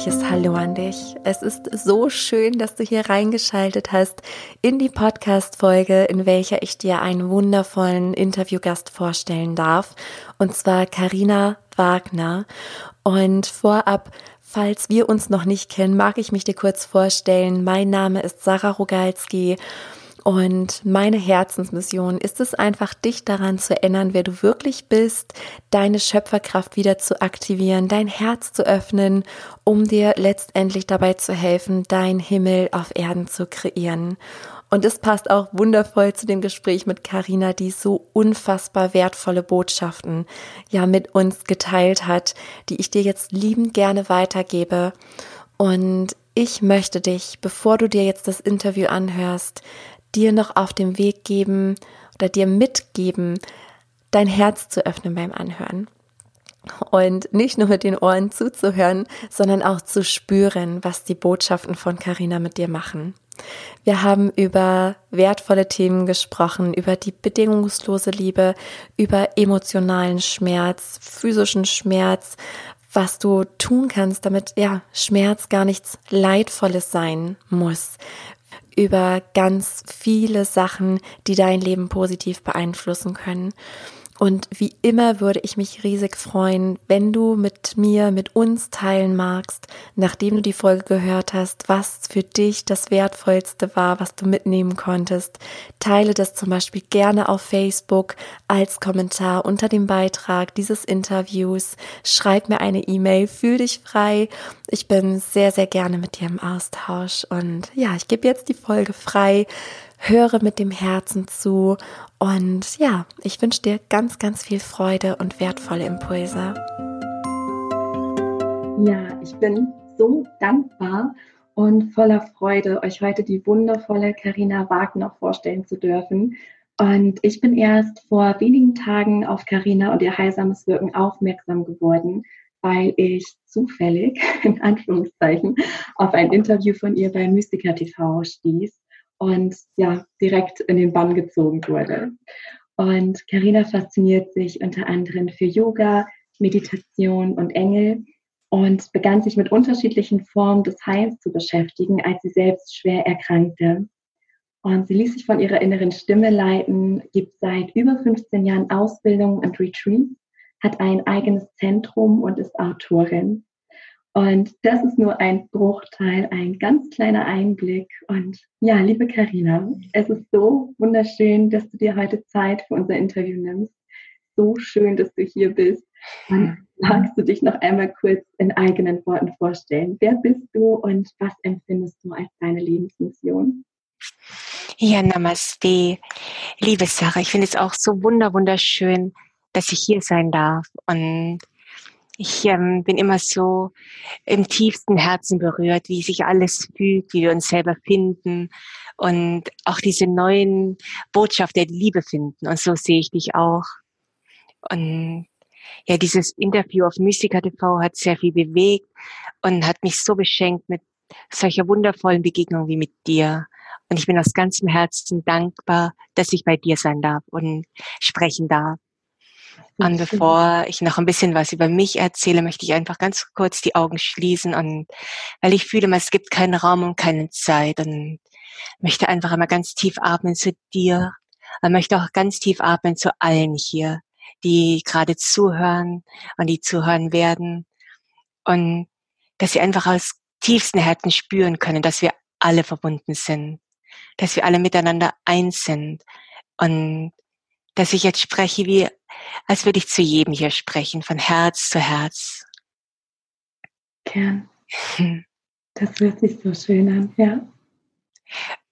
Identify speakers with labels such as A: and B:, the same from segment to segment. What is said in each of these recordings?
A: herzliches Hallo an dich. Es ist so schön, dass du hier reingeschaltet hast in die Podcast-Folge, in welcher ich dir einen wundervollen Interviewgast vorstellen darf. Und zwar Karina Wagner. Und vorab Falls wir uns noch nicht kennen, mag ich mich dir kurz vorstellen. Mein Name ist Sarah Rogalski und meine Herzensmission ist es einfach, dich daran zu erinnern, wer du wirklich bist, deine Schöpferkraft wieder zu aktivieren, dein Herz zu öffnen, um dir letztendlich dabei zu helfen, dein Himmel auf Erden zu kreieren. Und es passt auch wundervoll zu dem Gespräch mit Karina, die so unfassbar wertvolle Botschaften ja mit uns geteilt hat, die ich dir jetzt liebend gerne weitergebe. Und ich möchte dich, bevor du dir jetzt das Interview anhörst, dir noch auf dem Weg geben oder dir mitgeben, dein Herz zu öffnen beim Anhören. Und nicht nur mit den Ohren zuzuhören, sondern auch zu spüren, was die Botschaften von Carina mit dir machen. Wir haben über wertvolle Themen gesprochen, über die bedingungslose Liebe, über emotionalen Schmerz, physischen Schmerz, was du tun kannst, damit ja Schmerz gar nichts Leidvolles sein muss, über ganz viele Sachen, die dein Leben positiv beeinflussen können. Und wie immer würde ich mich riesig freuen, wenn du mit mir, mit uns teilen magst, nachdem du die Folge gehört hast, was für dich das Wertvollste war, was du mitnehmen konntest. Teile das zum Beispiel gerne auf Facebook als Kommentar unter dem Beitrag dieses Interviews. Schreib mir eine E-Mail, fühl dich frei. Ich bin sehr, sehr gerne mit dir im Austausch. Und ja, ich gebe jetzt die Folge frei höre mit dem Herzen zu und ja, ich wünsche dir ganz, ganz viel Freude und wertvolle Impulse.
B: Ja, ich bin so dankbar und voller Freude, euch heute die wundervolle Karina Wagner vorstellen zu dürfen. Und ich bin erst vor wenigen Tagen auf Karina und ihr heilsames Wirken aufmerksam geworden, weil ich zufällig, in Anführungszeichen, auf ein Interview von ihr bei Mystica TV stieß und ja, direkt in den Bann gezogen wurde. Und Karina fasziniert sich unter anderem für Yoga, Meditation und Engel und begann sich mit unterschiedlichen Formen des Heils zu beschäftigen, als sie selbst schwer erkrankte. Und sie ließ sich von ihrer inneren Stimme leiten, gibt seit über 15 Jahren Ausbildung und Retreats, hat ein eigenes Zentrum und ist Autorin. Und das ist nur ein Bruchteil, ein ganz kleiner Einblick. Und ja, liebe Karina, es ist so wunderschön, dass du dir heute Zeit für unser Interview nimmst. So schön, dass du hier bist. Und magst du dich noch einmal kurz in eigenen Worten vorstellen? Wer bist du und was empfindest du als deine Lebensmission?
C: Ja, Namaste. Liebe Sarah, ich finde es auch so wunder, wunderschön, dass ich hier sein darf und ich ähm, bin immer so im tiefsten Herzen berührt, wie sich alles fügt, wie wir uns selber finden und auch diese neuen Botschaft der Liebe finden. Und so sehe ich dich auch. Und ja, dieses Interview auf Mystica TV hat sehr viel bewegt und hat mich so beschenkt mit solcher wundervollen Begegnung wie mit dir. Und ich bin aus ganzem Herzen dankbar, dass ich bei dir sein darf und sprechen darf. Und bevor ich noch ein bisschen was über mich erzähle, möchte ich einfach ganz kurz die Augen schließen und weil ich fühle, es gibt keinen Raum und keine Zeit und möchte einfach einmal ganz tief atmen zu dir. Und möchte auch ganz tief atmen zu allen hier, die gerade zuhören und die zuhören werden. Und dass sie einfach aus tiefsten Herzen spüren können, dass wir alle verbunden sind, dass wir alle miteinander eins sind und dass ich jetzt spreche, wie als würde ich zu jedem hier sprechen, von Herz zu Herz.
B: Gern. Das hört sich so schön an, ja.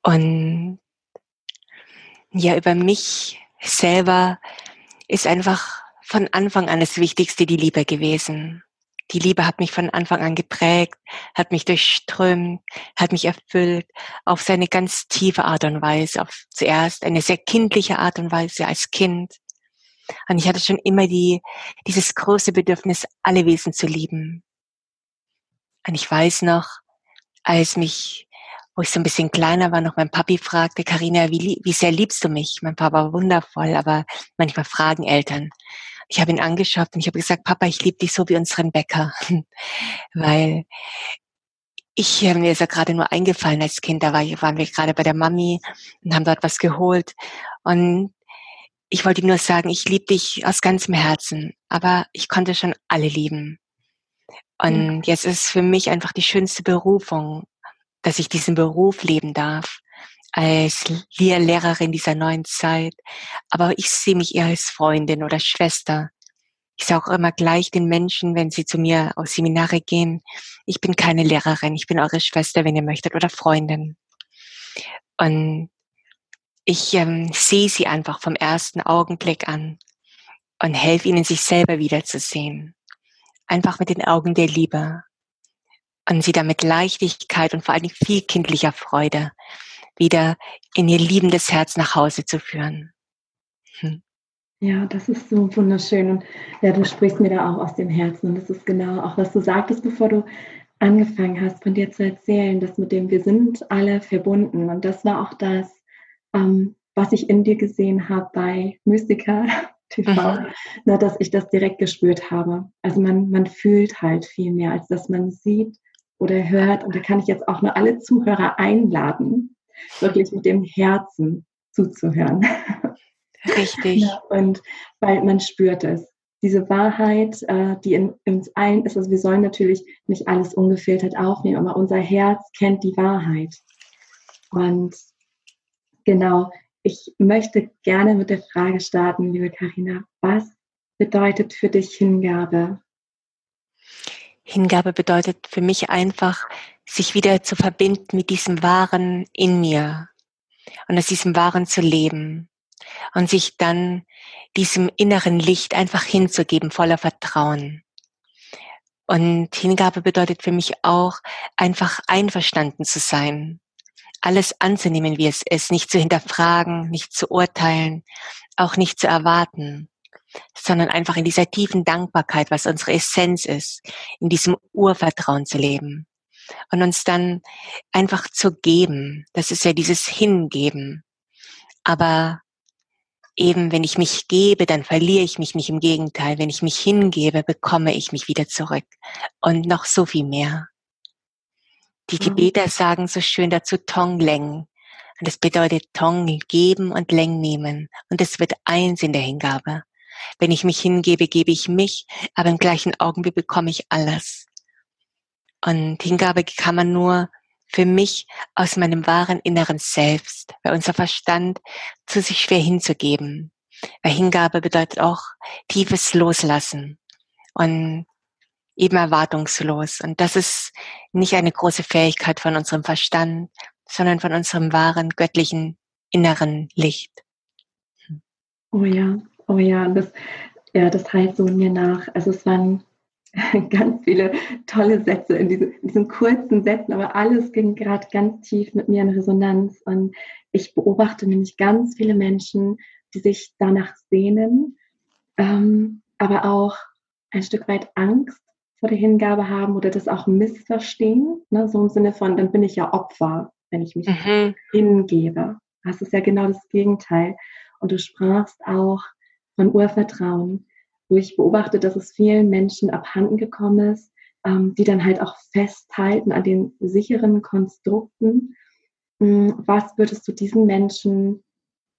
C: Und ja, über mich selber ist einfach von Anfang an das Wichtigste die Liebe gewesen. Die Liebe hat mich von Anfang an geprägt, hat mich durchströmt, hat mich erfüllt auf seine ganz tiefe Art und Weise. Auf zuerst eine sehr kindliche Art und Weise als Kind. Und ich hatte schon immer die, dieses große Bedürfnis, alle Wesen zu lieben. Und ich weiß noch, als mich, wo ich so ein bisschen kleiner war, noch mein Papi fragte, Karina, wie, wie sehr liebst du mich? Mein Papa war wundervoll, aber manchmal fragen Eltern. Ich habe ihn angeschaut und ich habe gesagt, Papa, ich liebe dich so wie unseren Bäcker, weil ich äh, mir ist ja gerade nur eingefallen als Kind, da war, waren wir gerade bei der Mami und haben dort was geholt. Und ich wollte nur sagen, ich liebe dich aus ganzem Herzen, aber ich konnte schon alle lieben. Und jetzt ist es für mich einfach die schönste Berufung, dass ich diesen Beruf leben darf als Lehrerin dieser neuen Zeit. Aber ich sehe mich eher als Freundin oder Schwester. Ich sage auch immer gleich den Menschen, wenn sie zu mir aus Seminare gehen, ich bin keine Lehrerin, ich bin eure Schwester, wenn ihr möchtet, oder Freundin. Und ich ähm, sehe sie einfach vom ersten Augenblick an und helfe ihnen, sich selber wiederzusehen. Einfach mit den Augen der Liebe. Und sie damit Leichtigkeit und vor allem viel kindlicher Freude wieder in ihr liebendes Herz nach Hause zu führen.
B: Hm. Ja, das ist so wunderschön. Und ja, du sprichst mir da auch aus dem Herzen. Und das ist genau auch, was du sagtest, bevor du angefangen hast, von dir zu erzählen, dass mit dem wir sind alle verbunden. Und das war auch das, ähm, was ich in dir gesehen habe bei Mystica TV, mhm. na, dass ich das direkt gespürt habe. Also man, man fühlt halt viel mehr, als dass man sieht oder hört. Und da kann ich jetzt auch nur alle Zuhörer einladen, wirklich mit dem Herzen zuzuhören.
C: Richtig. Ja,
B: und weil man spürt es. Diese Wahrheit, äh, die in uns allen ist, also wir sollen natürlich nicht alles ungefiltert aufnehmen, aber unser Herz kennt die Wahrheit. Und genau, ich möchte gerne mit der Frage starten, liebe Karina, was bedeutet für dich Hingabe?
C: Hingabe bedeutet für mich einfach, sich wieder zu verbinden mit diesem Wahren in mir und aus diesem Wahren zu leben und sich dann diesem inneren Licht einfach hinzugeben, voller Vertrauen. Und Hingabe bedeutet für mich auch, einfach einverstanden zu sein, alles anzunehmen, wie es ist, nicht zu hinterfragen, nicht zu urteilen, auch nicht zu erwarten, sondern einfach in dieser tiefen Dankbarkeit, was unsere Essenz ist, in diesem Urvertrauen zu leben und uns dann einfach zu geben. Das ist ja dieses Hingeben. Aber eben, wenn ich mich gebe, dann verliere ich mich nicht. Im Gegenteil, wenn ich mich hingebe, bekomme ich mich wieder zurück. Und noch so viel mehr. Die Tibeter sagen so schön dazu Tong Leng. Und das bedeutet Tong geben und Leng nehmen. Und es wird eins in der Hingabe. Wenn ich mich hingebe, gebe ich mich, aber im gleichen Augenblick bekomme ich alles. Und Hingabe kann man nur für mich aus meinem wahren inneren Selbst, weil unser Verstand zu sich schwer hinzugeben. Weil Hingabe bedeutet auch tiefes Loslassen und eben erwartungslos. Und das ist nicht eine große Fähigkeit von unserem Verstand, sondern von unserem wahren göttlichen inneren Licht.
B: Oh ja, oh ja, das, ja, das heißt so mir nach. Also es waren ganz viele tolle Sätze in, diese, in diesen kurzen Sätzen, aber alles ging gerade ganz tief mit mir in Resonanz. Und ich beobachte nämlich ganz viele Menschen, die sich danach sehnen, ähm, aber auch ein Stück weit Angst vor der Hingabe haben oder das auch missverstehen. Ne? So im Sinne von, dann bin ich ja Opfer, wenn ich mich mhm. hingebe. Das ist ja genau das Gegenteil. Und du sprachst auch von Urvertrauen wo ich beobachte, dass es vielen Menschen abhanden gekommen ist, ähm, die dann halt auch festhalten an den sicheren Konstrukten. Hm, was würdest du diesen Menschen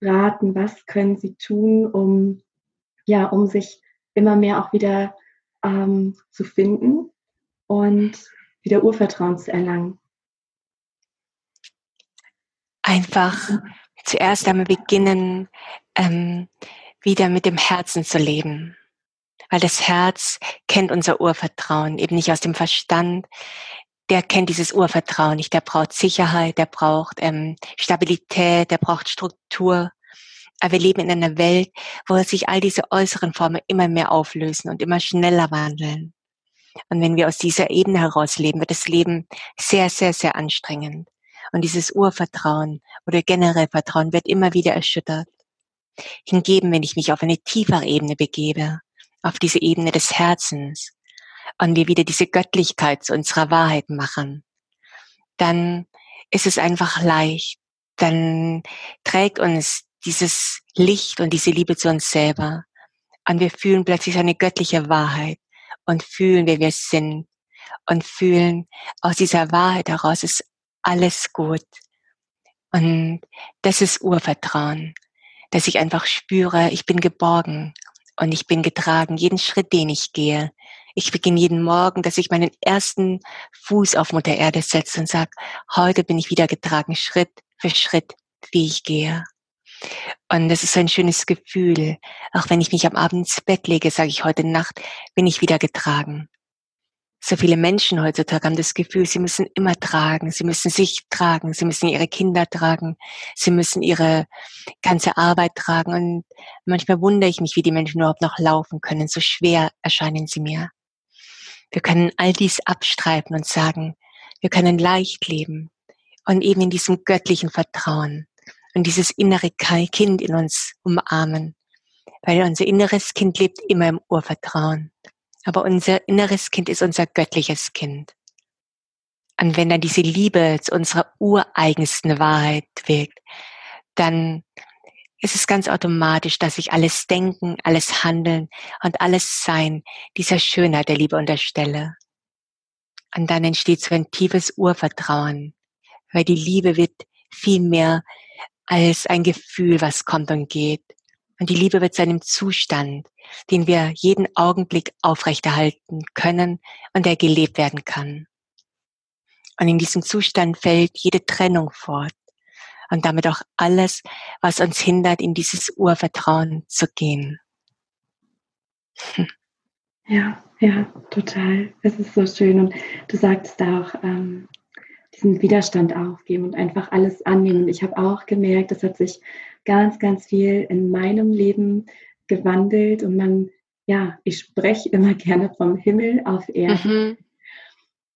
B: raten? Was können sie tun, um, ja, um sich immer mehr auch wieder ähm, zu finden und wieder Urvertrauen zu erlangen?
C: Einfach zuerst einmal beginnen, ähm, wieder mit dem Herzen zu leben weil das Herz kennt unser Urvertrauen, eben nicht aus dem Verstand. Der kennt dieses Urvertrauen nicht. Der braucht Sicherheit, der braucht ähm, Stabilität, der braucht Struktur. Aber wir leben in einer Welt, wo sich all diese äußeren Formen immer mehr auflösen und immer schneller wandeln. Und wenn wir aus dieser Ebene heraus leben, wird das Leben sehr, sehr, sehr anstrengend. Und dieses Urvertrauen oder generell Vertrauen wird immer wieder erschüttert. Hingeben, wenn ich mich auf eine tiefere Ebene begebe, auf diese Ebene des Herzens und wir wieder diese Göttlichkeit zu unserer Wahrheit machen, dann ist es einfach leicht. Dann trägt uns dieses Licht und diese Liebe zu uns selber. Und wir fühlen plötzlich eine göttliche Wahrheit und fühlen, wer wir sind und fühlen, aus dieser Wahrheit heraus ist alles gut. Und das ist Urvertrauen, dass ich einfach spüre, ich bin geborgen und ich bin getragen, jeden Schritt, den ich gehe. Ich beginne jeden Morgen, dass ich meinen ersten Fuß auf Mutter Erde setze und sage, heute bin ich wieder getragen, Schritt für Schritt, wie ich gehe. Und das ist ein schönes Gefühl. Auch wenn ich mich am Abend ins Bett lege, sage ich, heute Nacht bin ich wieder getragen. So viele Menschen heutzutage haben das Gefühl, sie müssen immer tragen, sie müssen sich tragen, sie müssen ihre Kinder tragen, sie müssen ihre ganze Arbeit tragen. Und manchmal wundere ich mich, wie die Menschen überhaupt noch laufen können. So schwer erscheinen sie mir. Wir können all dies abstreiten und sagen, wir können leicht leben und eben in diesem göttlichen Vertrauen und dieses innere Kind in uns umarmen, weil unser inneres Kind lebt immer im Urvertrauen. Aber unser inneres Kind ist unser göttliches Kind. Und wenn dann diese Liebe zu unserer ureigensten Wahrheit wirkt, dann ist es ganz automatisch, dass ich alles Denken, alles Handeln und alles Sein dieser Schönheit der Liebe unterstelle. Und dann entsteht so ein tiefes Urvertrauen, weil die Liebe wird viel mehr als ein Gefühl, was kommt und geht. Und die Liebe wird zu einem Zustand, den wir jeden Augenblick aufrechterhalten können und der gelebt werden kann. Und in diesem Zustand fällt jede Trennung fort und damit auch alles, was uns hindert, in dieses Urvertrauen zu gehen.
B: Hm. Ja, ja, total. Es ist so schön. Und du sagtest auch, ähm, diesen Widerstand aufgeben und einfach alles annehmen. Ich habe auch gemerkt, es hat sich ganz, ganz viel in meinem Leben gewandelt und man, ja, ich spreche immer gerne vom Himmel auf Erden, mhm.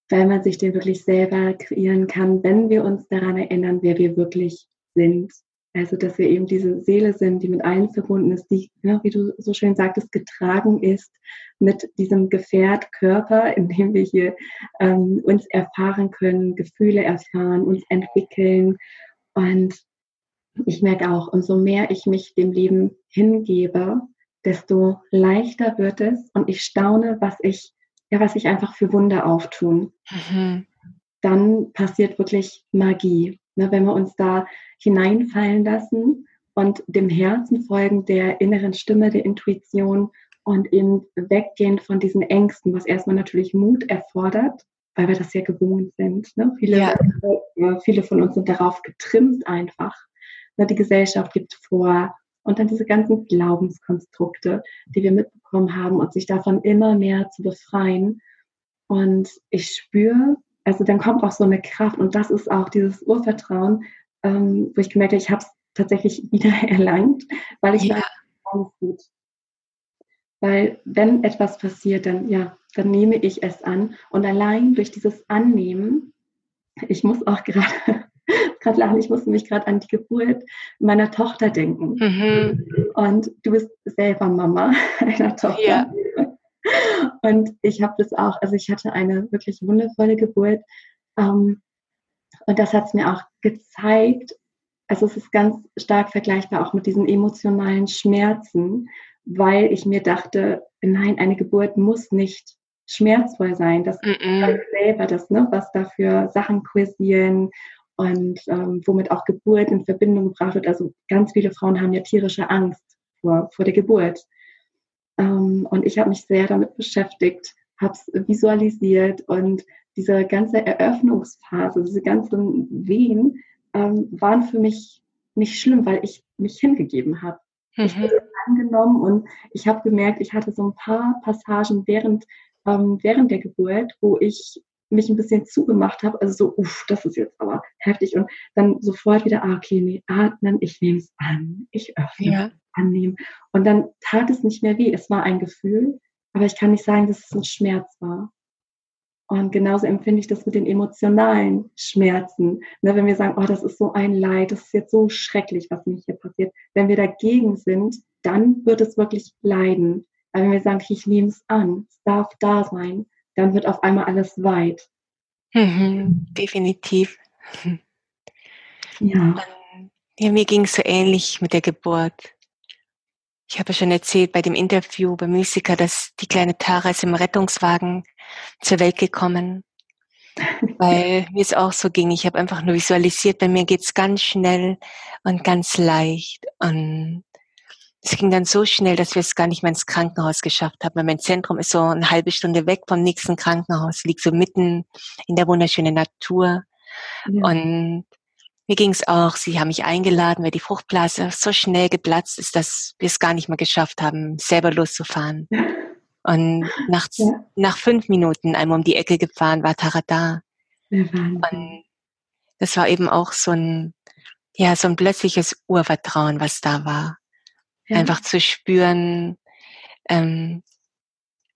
B: weil man sich den wirklich selber kreieren kann, wenn wir uns daran erinnern, wer wir wirklich sind. Also, dass wir eben diese Seele sind, die mit allen verbunden ist, die, wie du so schön sagtest, getragen ist mit diesem Gefährt Körper, in dem wir hier ähm, uns erfahren können, Gefühle erfahren, uns entwickeln. Und ich merke auch, umso mehr ich mich dem Leben hingebe, desto leichter wird es und ich staune, was ich, ja, was ich einfach für Wunder auftun. Mhm. Dann passiert wirklich Magie. Ne, wenn wir uns da hineinfallen lassen und dem Herzen folgen, der inneren Stimme, der Intuition und eben weggehen von diesen Ängsten, was erstmal natürlich Mut erfordert, weil wir das ja gewohnt sind. Ne? Viele, ja. äh, viele von uns sind darauf getrimmt einfach. Ne? Die Gesellschaft gibt vor und dann diese ganzen Glaubenskonstrukte, die wir mitbekommen haben und sich davon immer mehr zu befreien. Und ich spüre, also dann kommt auch so eine Kraft und das ist auch dieses Urvertrauen, ähm, wo ich gemerkt habe, ich habe es tatsächlich wieder erlangt, weil ich ja. dachte, alles gut. Weil wenn etwas passiert, dann ja, dann nehme ich es an. Und allein durch dieses Annehmen, ich muss auch gerade gerade lachen, ich musste mich gerade an die Geburt meiner Tochter denken. Mhm. Und du bist selber Mama einer Tochter. Ja. Und ich habe das auch, also ich hatte eine wirklich wundervolle Geburt. Ähm, und das hat es mir auch gezeigt, also es ist ganz stark vergleichbar auch mit diesen emotionalen Schmerzen, weil ich mir dachte, nein, eine Geburt muss nicht schmerzvoll sein. Das mm -mm. selber das, ne, was dafür Sachen kursieren und ähm, womit auch Geburt in Verbindung gebracht wird. Also ganz viele Frauen haben ja tierische Angst vor, vor der Geburt. Ähm, und ich habe mich sehr damit beschäftigt, habe es visualisiert und diese ganze Eröffnungsphase, diese ganzen Wehen ähm, waren für mich nicht schlimm, weil ich mich hingegeben habe. Mhm. Ich wurde angenommen und ich habe gemerkt, ich hatte so ein paar Passagen während, ähm, während der Geburt, wo ich mich ein bisschen zugemacht habe, also so, uff, das ist jetzt aber heftig und dann sofort wieder, ah, okay, nee, atmen, ich nehme es an, ich öffne, ja. annehmen und dann tat es nicht mehr weh, es war ein Gefühl, aber ich kann nicht sagen, dass es ein Schmerz war. Und genauso empfinde ich das mit den emotionalen Schmerzen. Ne, wenn wir sagen, oh, das ist so ein Leid, das ist jetzt so schrecklich, was mir hier passiert. Wenn wir dagegen sind, dann wird es wirklich leiden. Aber wenn wir sagen, ich nehme es an, es darf da sein, dann wird auf einmal alles weit.
C: Mhm, definitiv. Ja. ja mir ging es so ähnlich mit der Geburt. ich habe ja schon erzählt bei dem Interview bei Musiker, dass die kleine Tara ist im Rettungswagen zur Welt gekommen. Weil mir es auch so ging. Ich habe einfach nur visualisiert, bei mir geht's ganz schnell und ganz leicht. Und es ging dann so schnell, dass wir es gar nicht mehr ins Krankenhaus geschafft haben. Weil mein Zentrum ist so eine halbe Stunde weg vom nächsten Krankenhaus, liegt so mitten in der wunderschönen Natur. Ja. Und mir ging es auch, sie haben mich eingeladen, weil die Fruchtblase so schnell geplatzt ist, dass wir es gar nicht mehr geschafft haben, selber loszufahren. Und nach, ja. nach fünf Minuten einmal um die Ecke gefahren, war Tara da. Und das war eben auch so ein, ja, so ein plötzliches Urvertrauen, was da war. Ja. Einfach zu spüren, ähm,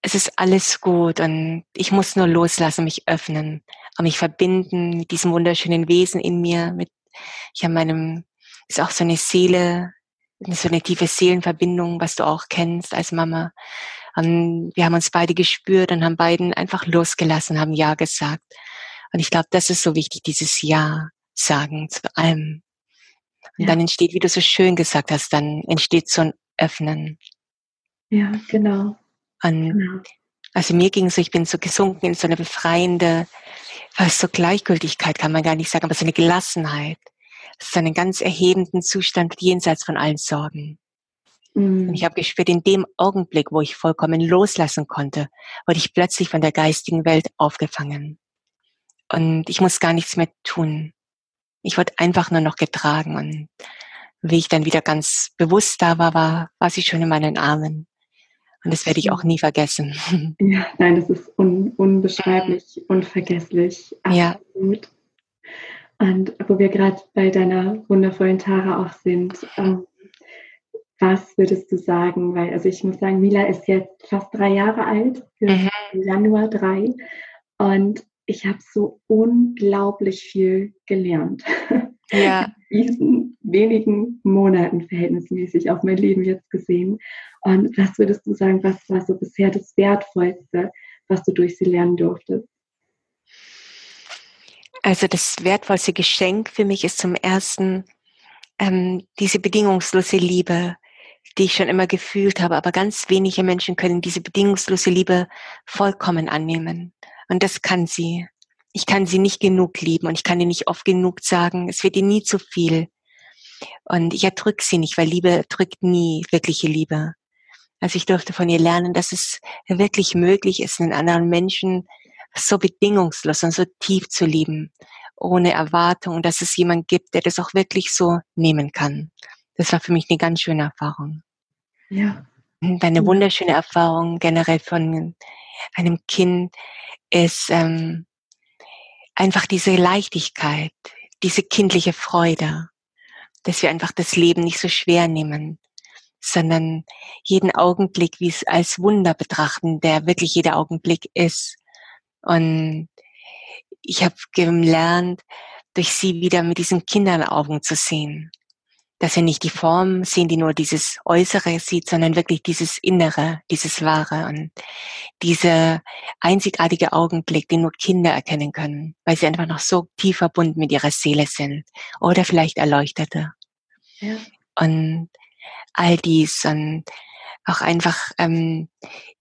C: es ist alles gut und ich muss nur loslassen, mich öffnen und mich verbinden mit diesem wunderschönen Wesen in mir, mit ich habe meinem, ist auch so eine Seele, so eine tiefe Seelenverbindung, was du auch kennst als Mama. Und wir haben uns beide gespürt und haben beiden einfach losgelassen, haben Ja gesagt. Und ich glaube, das ist so wichtig, dieses Ja sagen zu allem. Und ja. dann entsteht, wie du so schön gesagt hast, dann entsteht so ein Öffnen.
B: Ja, genau.
C: Und genau. also mir ging es so, ich bin so gesunken in so eine befreiende, fast so Gleichgültigkeit kann man gar nicht sagen, aber so eine Gelassenheit. So einen ganz erhebenden Zustand jenseits von allen Sorgen. Mhm. Und ich habe gespürt, in dem Augenblick, wo ich vollkommen loslassen konnte, wurde ich plötzlich von der geistigen Welt aufgefangen. Und ich muss gar nichts mehr tun. Ich wurde einfach nur noch getragen und wie ich dann wieder ganz bewusst da war, war, war sie schon in meinen Armen. Und das werde ich auch nie vergessen.
B: Ja, nein, das ist un unbeschreiblich, unvergesslich. Absolut. Ja. Und wo wir gerade bei deiner wundervollen Tara auch sind, ähm, was würdest du sagen? Weil, also ich muss sagen, Mila ist jetzt fast drei Jahre alt, mhm. im Januar drei. Und ich habe so unglaublich viel gelernt. Ja. In diesen wenigen Monaten verhältnismäßig auf mein Leben jetzt gesehen. Und was würdest du sagen, was war so bisher das Wertvollste, was du durch sie lernen durftest?
C: Also das wertvollste Geschenk für mich ist zum ersten ähm, diese bedingungslose Liebe, die ich schon immer gefühlt habe. Aber ganz wenige Menschen können diese bedingungslose Liebe vollkommen annehmen. Und das kann sie. Ich kann sie nicht genug lieben und ich kann ihr nicht oft genug sagen. Es wird ihr nie zu viel. Und ich erdrück sie nicht, weil Liebe drückt nie wirkliche Liebe. Also ich durfte von ihr lernen, dass es wirklich möglich ist, einen anderen Menschen so bedingungslos und so tief zu lieben, ohne Erwartung, dass es jemand gibt, der das auch wirklich so nehmen kann. Das war für mich eine ganz schöne Erfahrung. Ja. Und eine wunderschöne Erfahrung generell von einem Kind ist ähm, einfach diese Leichtigkeit, diese kindliche Freude, dass wir einfach das Leben nicht so schwer nehmen, sondern jeden Augenblick wie es als Wunder betrachten, der wirklich jeder Augenblick ist. Und ich habe gelernt, durch sie wieder mit diesen Kindern Augen zu sehen dass wir nicht die Form sehen, die nur dieses Äußere sieht, sondern wirklich dieses Innere, dieses Wahre und diese einzigartige Augenblick, den nur Kinder erkennen können, weil sie einfach noch so tief verbunden mit ihrer Seele sind oder vielleicht Erleuchtete. Ja. Und all dies und auch einfach ähm,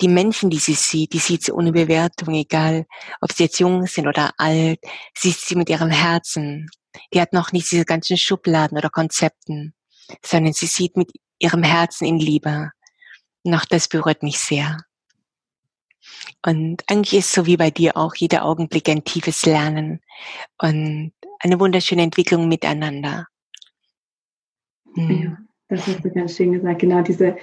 C: die Menschen, die sie sieht, die sieht sie ohne Bewertung, egal ob sie jetzt jung sind oder alt, sieht sie mit ihrem Herzen die hat noch nicht diese ganzen Schubladen oder Konzepten, sondern sie sieht mit ihrem Herzen in Liebe. Noch das berührt mich sehr. Und eigentlich ist so wie bei dir auch jeder Augenblick ein tiefes Lernen und eine wunderschöne Entwicklung miteinander.
B: Hm. Ja, das hast du ganz schön gesagt. Genau diese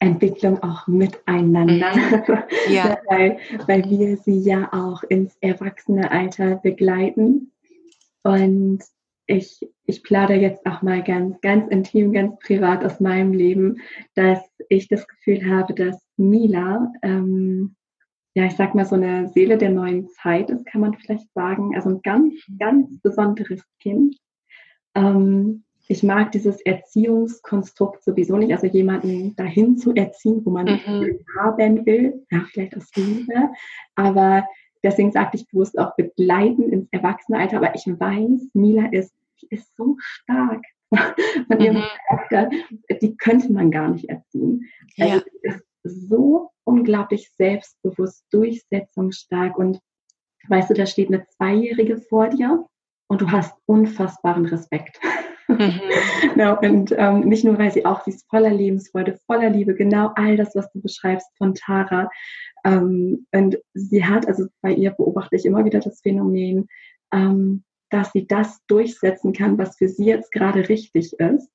B: Entwicklung auch miteinander, mhm. ja. weil, weil wir sie ja auch ins Erwachsenealter begleiten. Und ich, ich plaudere jetzt auch mal ganz, ganz intim, ganz privat aus meinem Leben, dass ich das Gefühl habe, dass Mila, ähm, ja, ich sag mal, so eine Seele der neuen Zeit ist, kann man vielleicht sagen. Also ein ganz, ganz besonderes Kind. Ähm, ich mag dieses Erziehungskonstrukt sowieso nicht, also jemanden dahin zu erziehen, wo man mhm. haben will, ja, vielleicht aus Liebe, aber deswegen sagte ich bewusst auch begleiten ins Erwachsenealter, aber ich weiß, Mila ist die ist so stark von ihrem mhm. Charakter, die könnte man gar nicht erziehen. Also ja. sie ist so unglaublich selbstbewusst, durchsetzungsstark und weißt du, da steht eine Zweijährige vor dir und du hast unfassbaren Respekt. Mhm. genau, und ähm, nicht nur, weil sie auch, sie ist voller Lebensfreude, voller Liebe, genau all das, was du beschreibst von Tara. Ähm, und sie hat, also bei ihr beobachte ich immer wieder das Phänomen, ähm, dass sie das durchsetzen kann, was für sie jetzt gerade richtig ist.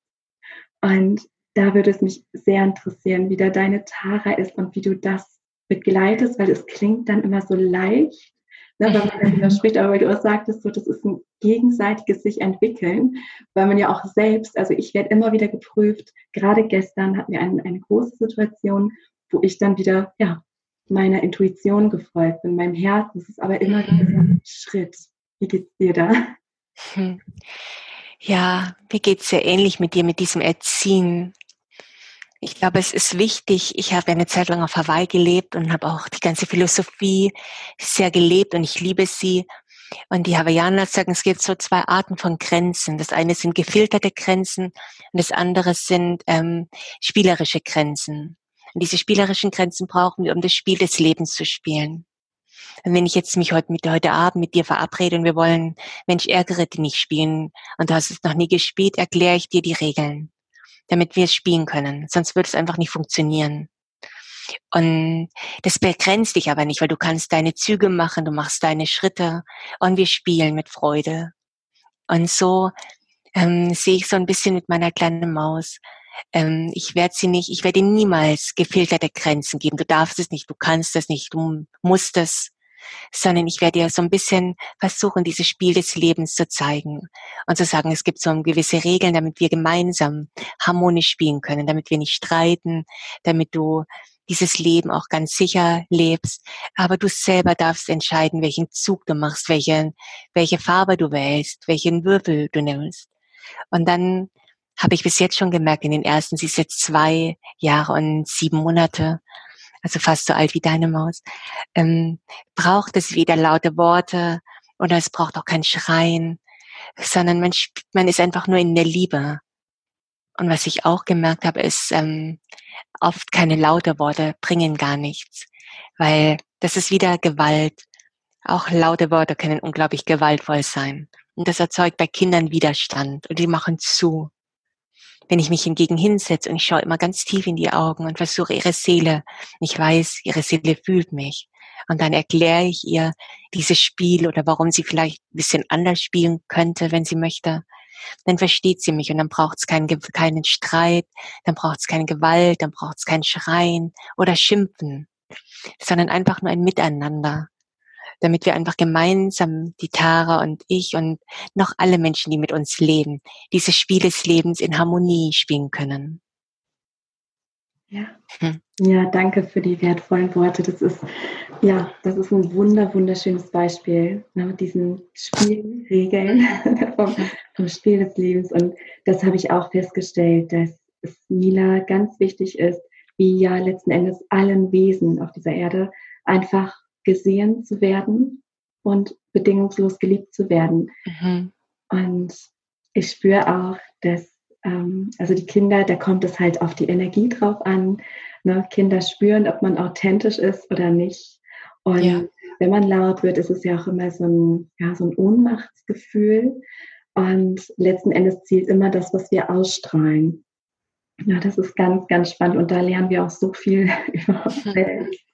B: Und da würde es mich sehr interessieren, wie da deine Tara ist und wie du das begleitest, weil es klingt dann immer so leicht, ne, wenn man darüber spricht, aber weil du auch sagtest, so, das ist ein gegenseitiges sich entwickeln, weil man ja auch selbst, also ich werde immer wieder geprüft, gerade gestern hatten wir eine, eine große Situation, wo ich dann wieder, ja, meiner Intuition gefolgt bin, meinem Herzen. Es ist aber immer wieder ein Schritt. Wie geht's dir da? Hm.
C: Ja, mir geht's sehr ähnlich mit dir, mit diesem Erziehen. Ich glaube, es ist wichtig. Ich habe eine Zeit lang auf Hawaii gelebt und habe auch die ganze Philosophie sehr gelebt und ich liebe sie. Und die Hawaiianer sagen, es gibt so zwei Arten von Grenzen. Das eine sind gefilterte Grenzen und das andere sind ähm, spielerische Grenzen. Und diese spielerischen Grenzen brauchen wir, um das Spiel des Lebens zu spielen. Und wenn ich jetzt mich heute mit heute Abend mit dir verabrede und wir wollen Mensch ärgere dich nicht spielen und du hast es noch nie gespielt, erkläre ich dir die Regeln damit wir es spielen können. Sonst würde es einfach nicht funktionieren. Und das begrenzt dich aber nicht, weil du kannst deine Züge machen, du machst deine Schritte und wir spielen mit Freude. Und so ähm, sehe ich so ein bisschen mit meiner kleinen Maus. Ähm, ich werde sie nicht, ich werde niemals gefilterte Grenzen geben. Du darfst es nicht, du kannst es nicht, du musst es sondern ich werde dir so ein bisschen versuchen, dieses Spiel des Lebens zu zeigen und zu sagen, es gibt so gewisse Regeln, damit wir gemeinsam harmonisch spielen können, damit wir nicht streiten, damit du dieses Leben auch ganz sicher lebst. Aber du selber darfst entscheiden, welchen Zug du machst, welche, welche Farbe du wählst, welchen Würfel du nimmst. Und dann habe ich bis jetzt schon gemerkt, in den ersten, sie ist jetzt zwei Jahre und sieben Monate, also fast so alt wie deine Maus, ähm, braucht es weder laute Worte oder es braucht auch kein Schreien, sondern man, man ist einfach nur in der Liebe. Und was ich auch gemerkt habe, ist, ähm, oft keine laute Worte bringen gar nichts, weil das ist wieder Gewalt. Auch laute Worte können unglaublich gewaltvoll sein. Und das erzeugt bei Kindern Widerstand und die machen zu. Wenn ich mich hingegen hinsetze und ich schaue immer ganz tief in die Augen und versuche ihre Seele, ich weiß, ihre Seele fühlt mich. Und dann erkläre ich ihr dieses Spiel oder warum sie vielleicht ein bisschen anders spielen könnte, wenn sie möchte. Dann versteht sie mich und dann braucht es keinen, keinen Streit, dann braucht es keine Gewalt, dann braucht es kein Schreien oder Schimpfen, sondern einfach nur ein Miteinander damit wir einfach gemeinsam, die Tara und ich und noch alle Menschen, die mit uns leben, dieses Spiel des Lebens in Harmonie spielen können.
B: Ja. Hm. ja, danke für die wertvollen Worte. Das ist, ja, das ist ein wunder, wunderschönes Beispiel ne, mit diesen Spielregeln vom, vom Spiel des Lebens. Und das habe ich auch festgestellt, dass es Mila ganz wichtig ist, wie ja letzten Endes allen Wesen auf dieser Erde einfach gesehen zu werden und bedingungslos geliebt zu werden. Mhm. Und ich spüre auch, dass, ähm, also die Kinder, da kommt es halt auf die Energie drauf an. Ne? Kinder spüren, ob man authentisch ist oder nicht. Und ja. wenn man laut wird, ist es ja auch immer so ein, ja, so ein Ohnmachtsgefühl. Und letzten Endes zielt immer das, was wir ausstrahlen. Ja, das ist ganz, ganz spannend. Und da lernen wir auch so viel über uns selbst.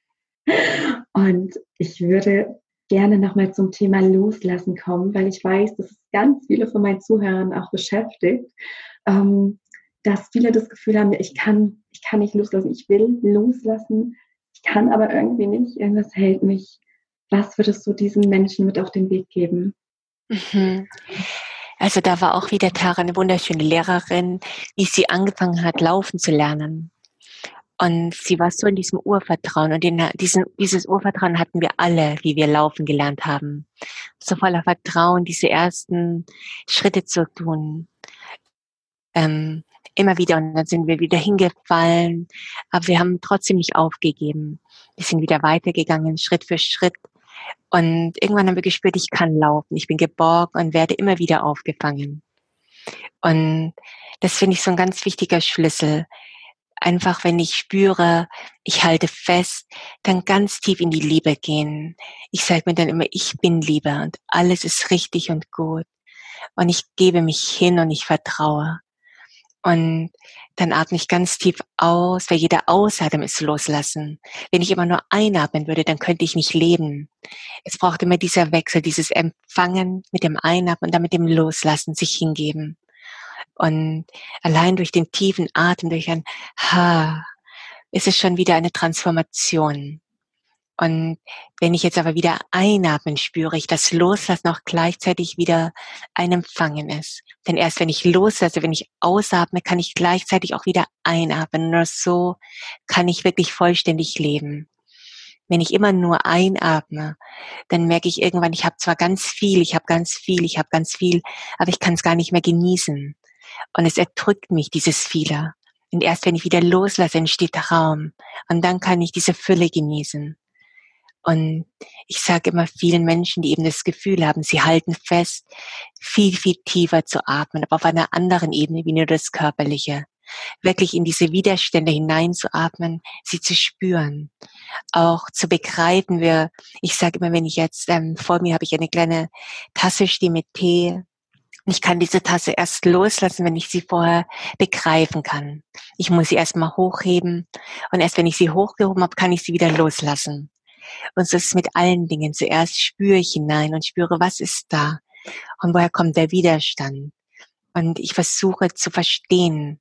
B: Und ich würde gerne nochmal zum Thema Loslassen kommen, weil ich weiß, dass es ganz viele von meinen Zuhörern auch beschäftigt, ähm, dass viele das Gefühl haben, ich kann, ich kann nicht loslassen, ich will loslassen, ich kann aber irgendwie nicht, irgendwas hält mich. Was würdest du diesen Menschen mit auf den Weg geben?
C: Mhm. Also da war auch wieder Tara eine wunderschöne Lehrerin, wie sie angefangen hat, laufen zu lernen. Und sie war so in diesem Urvertrauen. Und in diesen, dieses Urvertrauen hatten wir alle, wie wir laufen gelernt haben. So voller Vertrauen, diese ersten Schritte zu tun. Ähm, immer wieder. Und dann sind wir wieder hingefallen. Aber wir haben trotzdem nicht aufgegeben. Wir sind wieder weitergegangen, Schritt für Schritt. Und irgendwann haben wir gespürt, ich kann laufen. Ich bin geborgen und werde immer wieder aufgefangen. Und das finde ich so ein ganz wichtiger Schlüssel. Einfach, wenn ich spüre, ich halte fest, dann ganz tief in die Liebe gehen. Ich sage mir dann immer, ich bin Liebe und alles ist richtig und gut. Und ich gebe mich hin und ich vertraue. Und dann atme ich ganz tief aus, weil jeder Ausatmen ist loslassen. Wenn ich immer nur einatmen würde, dann könnte ich nicht leben. Es braucht immer dieser Wechsel, dieses Empfangen mit dem Einatmen und dann mit dem Loslassen, sich hingeben. Und allein durch den tiefen Atem, durch ein Ha, ist es schon wieder eine Transformation. Und wenn ich jetzt aber wieder einatmen, spüre ich, dass Loslassen auch gleichzeitig wieder ein Empfangen ist. Denn erst wenn ich loslasse, wenn ich ausatme, kann ich gleichzeitig auch wieder einatmen. Nur so kann ich wirklich vollständig leben. Wenn ich immer nur einatme, dann merke ich irgendwann, ich habe zwar ganz viel, ich habe ganz viel, ich habe ganz viel, aber ich kann es gar nicht mehr genießen. Und es erdrückt mich, dieses Viele. Und erst wenn ich wieder loslasse, entsteht Raum. Und dann kann ich diese Fülle genießen. Und ich sage immer vielen Menschen, die eben das Gefühl haben, sie halten fest, viel, viel tiefer zu atmen, aber auf einer anderen Ebene wie nur das Körperliche. Wirklich in diese Widerstände hineinzuatmen, sie zu spüren, auch zu begreifen. Wir, ich sage immer, wenn ich jetzt ähm, vor mir habe ich eine kleine Tasse stehen mit Tee, ich kann diese Tasse erst loslassen, wenn ich sie vorher begreifen kann. Ich muss sie erstmal hochheben und erst wenn ich sie hochgehoben habe, kann ich sie wieder loslassen. Und so ist es mit allen Dingen. Zuerst spüre ich hinein und spüre, was ist da und woher kommt der Widerstand. Und ich versuche zu verstehen,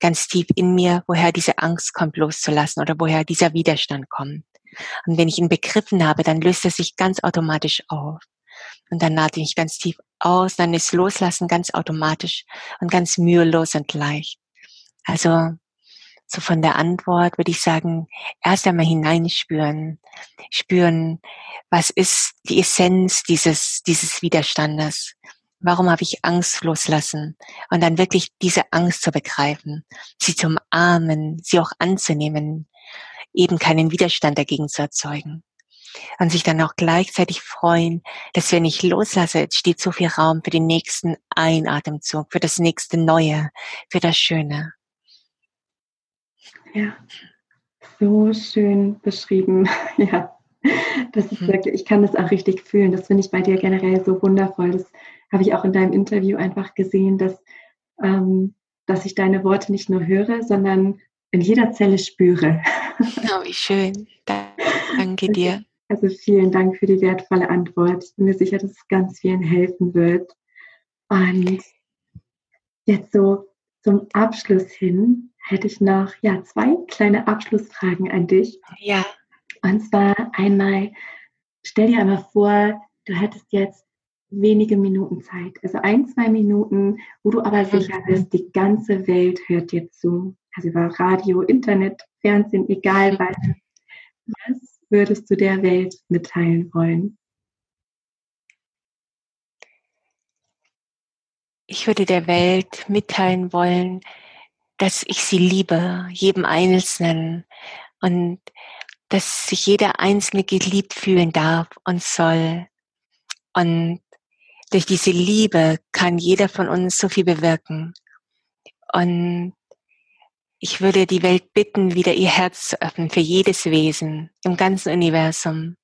C: ganz tief in mir, woher diese Angst kommt, loszulassen oder woher dieser Widerstand kommt. Und wenn ich ihn begriffen habe, dann löst er sich ganz automatisch auf. Und dann atme ich ganz tief aus, dann ist Loslassen ganz automatisch und ganz mühelos und leicht. Also so von der Antwort würde ich sagen, erst einmal hineinspüren, spüren, was ist die Essenz dieses, dieses Widerstandes? Warum habe ich Angst loslassen? Und dann wirklich diese Angst zu begreifen, sie zu umarmen, sie auch anzunehmen, eben keinen Widerstand dagegen zu erzeugen. Und sich dann auch gleichzeitig freuen, dass wenn ich loslasse, jetzt steht so viel Raum für den nächsten Einatemzug, für das nächste Neue, für das Schöne.
B: Ja, so schön beschrieben. ja, das ist mhm. wirklich, ich kann das auch richtig fühlen. Das finde ich bei dir generell so wundervoll. Das habe ich auch in deinem Interview einfach gesehen, dass, ähm, dass ich deine Worte nicht nur höre, sondern in jeder Zelle spüre.
C: Oh, wie schön. Danke dir.
B: Also vielen Dank für die wertvolle Antwort. Ich bin mir sicher, dass es ganz vielen helfen wird. Und jetzt so zum Abschluss hin hätte ich noch ja, zwei kleine Abschlussfragen an dich.
C: Ja.
B: Und zwar einmal, stell dir einmal vor, du hättest jetzt wenige Minuten Zeit, also ein, zwei Minuten, wo du aber sicher bist, die ganze Welt hört dir zu. Also über Radio, Internet, Fernsehen, egal was. Was würdest du der Welt mitteilen wollen?
C: Ich würde der Welt mitteilen wollen, dass ich sie liebe, jedem Einzelnen und dass sich jeder Einzelne geliebt fühlen darf und soll. Und durch diese Liebe kann jeder von uns so viel bewirken. Und ich würde die Welt bitten, wieder ihr Herz zu öffnen für jedes Wesen im ganzen Universum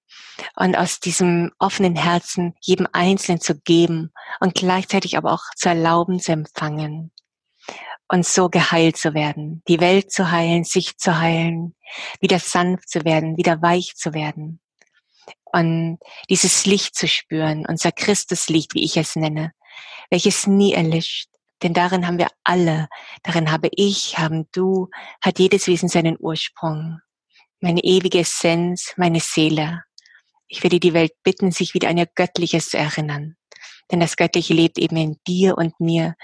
C: und aus diesem offenen Herzen jedem Einzelnen zu geben und gleichzeitig aber auch zu erlauben, zu empfangen und so geheilt zu werden, die Welt zu heilen, sich zu heilen, wieder sanft zu werden, wieder weich zu werden und dieses Licht zu spüren, unser Christuslicht, wie ich es nenne, welches nie erlischt, denn darin haben wir alle, darin habe ich, haben du, hat jedes Wesen seinen Ursprung, meine ewige Essenz, meine Seele. Ich werde die Welt bitten, sich wieder an ihr Göttliches zu erinnern. Denn das Göttliche lebt eben in dir und mir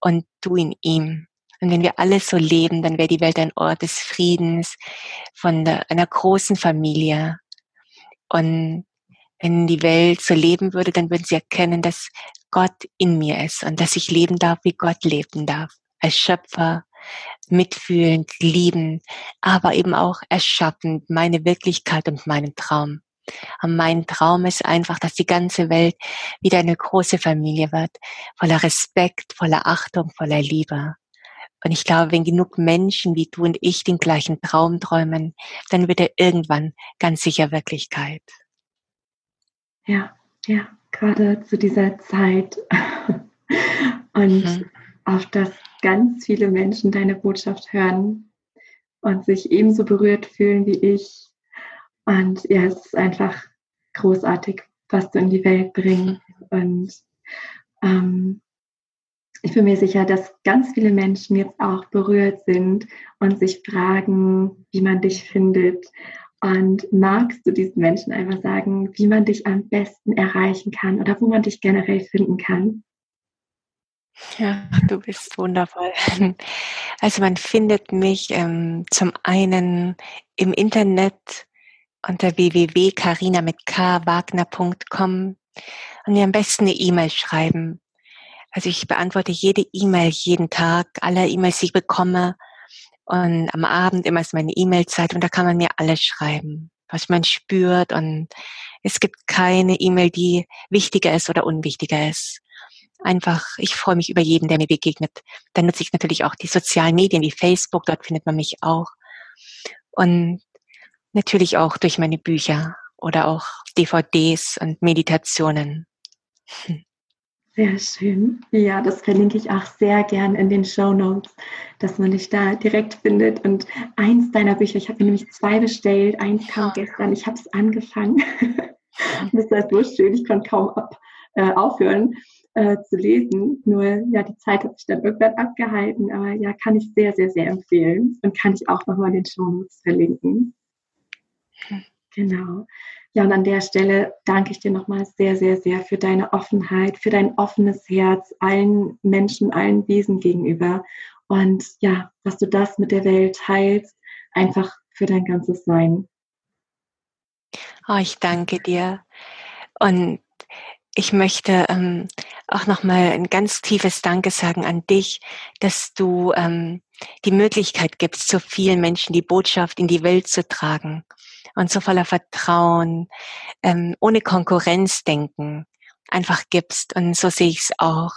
C: und du in ihm. Und wenn wir alle so leben, dann wäre die Welt ein Ort des Friedens, von einer großen Familie. Und wenn die Welt so leben würde, dann würden sie erkennen, dass Gott in mir ist und dass ich leben darf, wie Gott leben darf. Als Schöpfer, mitfühlend, liebend, aber eben auch erschaffend, meine Wirklichkeit und meinen Traum. Und mein Traum ist einfach, dass die ganze Welt wieder eine große Familie wird, voller Respekt, voller Achtung, voller Liebe. Und ich glaube, wenn genug Menschen wie du und ich den gleichen Traum träumen, dann wird er irgendwann ganz sicher Wirklichkeit.
B: Ja, ja, gerade zu dieser Zeit. und mhm. auf das ganz viele Menschen deine Botschaft hören und sich ebenso berührt fühlen wie ich. Und ja, es ist einfach großartig, was du in die Welt bringst. Und ähm, ich bin mir sicher, dass ganz viele Menschen jetzt auch berührt sind und sich fragen, wie man dich findet. Und magst du diesen Menschen einfach sagen, wie man dich am besten erreichen kann oder wo man dich generell finden kann?
C: Ja, du bist wundervoll. Also man findet mich ähm, zum einen im Internet unter www.carina mit kwagner.com und mir am besten eine E-Mail schreiben also ich beantworte jede E-Mail jeden Tag, alle E-Mails, die ich bekomme. Und am Abend immer ist meine E-Mail-Zeit und da kann man mir alles schreiben, was man spürt. Und es gibt keine E-Mail, die wichtiger ist oder unwichtiger ist. Einfach, ich freue mich über jeden, der mir begegnet. Dann nutze ich natürlich auch die sozialen Medien wie Facebook, dort findet man mich auch. Und natürlich auch durch meine Bücher oder auch DVDs und Meditationen.
B: Hm. Sehr schön. Ja, das verlinke ich auch sehr gern in den Show Notes, dass man dich da direkt findet. Und eins deiner Bücher, ich habe mir nämlich zwei bestellt. Eins kam gestern, ich habe es angefangen. das war so schön, ich konnte kaum ab, äh, aufhören äh, zu lesen. Nur ja, die Zeit hat sich dann irgendwann abgehalten. Aber ja, kann ich sehr, sehr, sehr empfehlen. Und kann ich auch nochmal in den Show Notes verlinken. Hm. Genau. Ja, und an der Stelle danke ich dir nochmal sehr, sehr, sehr für deine Offenheit, für dein offenes Herz allen Menschen, allen Wesen gegenüber. Und ja, dass du das mit der Welt teilst, einfach für dein ganzes Sein.
C: Oh, ich danke dir. Und ich möchte ähm, auch nochmal ein ganz tiefes Danke sagen an dich, dass du ähm, die Möglichkeit gibst, so vielen Menschen die Botschaft in die Welt zu tragen und so voller Vertrauen, ähm, ohne Konkurrenz denken, einfach gibst. Und so sehe ich es auch.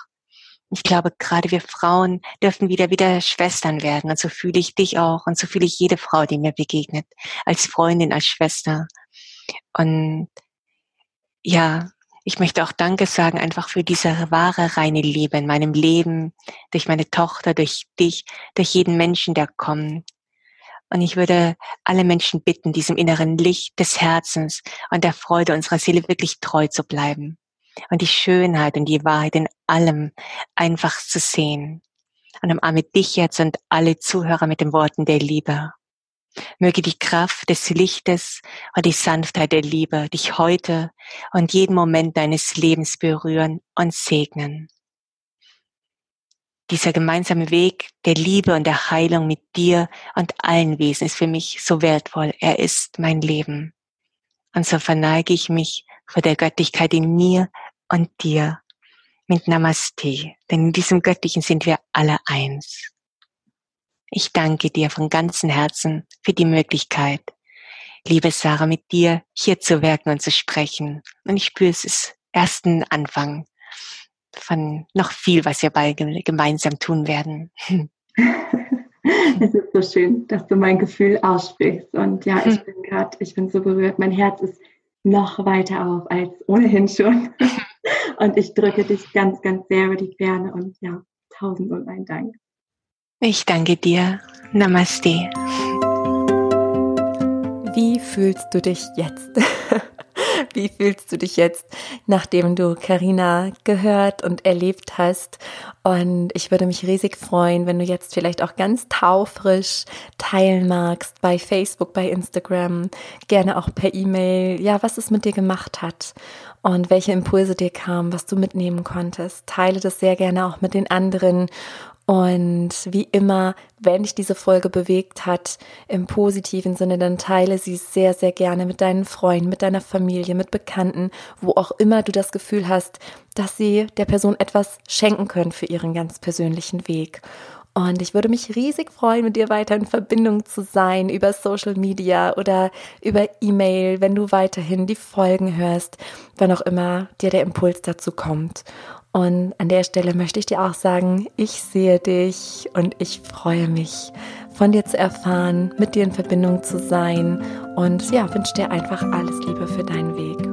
C: Ich glaube, gerade wir Frauen dürfen wieder wieder Schwestern werden. Und so fühle ich dich auch. Und so fühle ich jede Frau, die mir begegnet. Als Freundin, als Schwester. Und ja, ich möchte auch Danke sagen einfach für diese wahre, reine Liebe in meinem Leben, durch meine Tochter, durch dich, durch jeden Menschen, der kommt. Und ich würde alle Menschen bitten, diesem inneren Licht des Herzens und der Freude unserer Seele wirklich treu zu bleiben und die Schönheit und die Wahrheit in allem einfach zu sehen. Und umarme dich jetzt und alle Zuhörer mit den Worten der Liebe. Möge die Kraft des Lichtes und die Sanftheit der Liebe dich heute und jeden Moment deines Lebens berühren und segnen dieser gemeinsame Weg der Liebe und der Heilung mit dir und allen Wesen ist für mich so wertvoll. Er ist mein Leben. Und so verneige ich mich vor der Göttlichkeit in mir und dir mit Namaste, denn in diesem Göttlichen sind wir alle eins. Ich danke dir von ganzem Herzen für die Möglichkeit, liebe Sarah, mit dir hier zu wirken und zu sprechen. Und ich spüre, es ist erst ein Anfang von noch viel, was wir beide gemeinsam tun werden.
B: Es ist so schön, dass du mein Gefühl aussprichst. Und ja, ich hm. bin gerade, ich bin so berührt. Mein Herz ist noch weiter auf als ohnehin schon. Und ich drücke dich ganz, ganz sehr über die Ferne und ja, tausend und ein Dank.
C: Ich danke dir. Namaste.
A: Wie fühlst du dich jetzt? Wie fühlst du dich jetzt, nachdem du Karina gehört und erlebt hast? Und ich würde mich riesig freuen, wenn du jetzt vielleicht auch ganz taufrisch teilen magst bei Facebook, bei Instagram, gerne auch per E-Mail, ja, was es mit dir gemacht hat und welche Impulse dir kamen, was du mitnehmen konntest. Teile das sehr gerne auch mit den anderen und wie immer, wenn dich diese Folge bewegt hat, im positiven Sinne, dann teile sie sehr, sehr gerne mit deinen Freunden, mit deiner Familie, mit Bekannten, wo auch immer du das Gefühl hast, dass sie der Person etwas schenken können für ihren ganz persönlichen Weg. Und ich würde mich riesig freuen, mit dir weiter in Verbindung zu sein über Social Media oder über E-Mail, wenn du weiterhin die Folgen hörst, wann auch immer dir der Impuls dazu kommt. Und an der Stelle möchte ich dir auch sagen, ich sehe dich und ich freue mich, von dir zu erfahren, mit dir in Verbindung zu sein und ja, wünsche dir einfach alles Liebe für deinen Weg.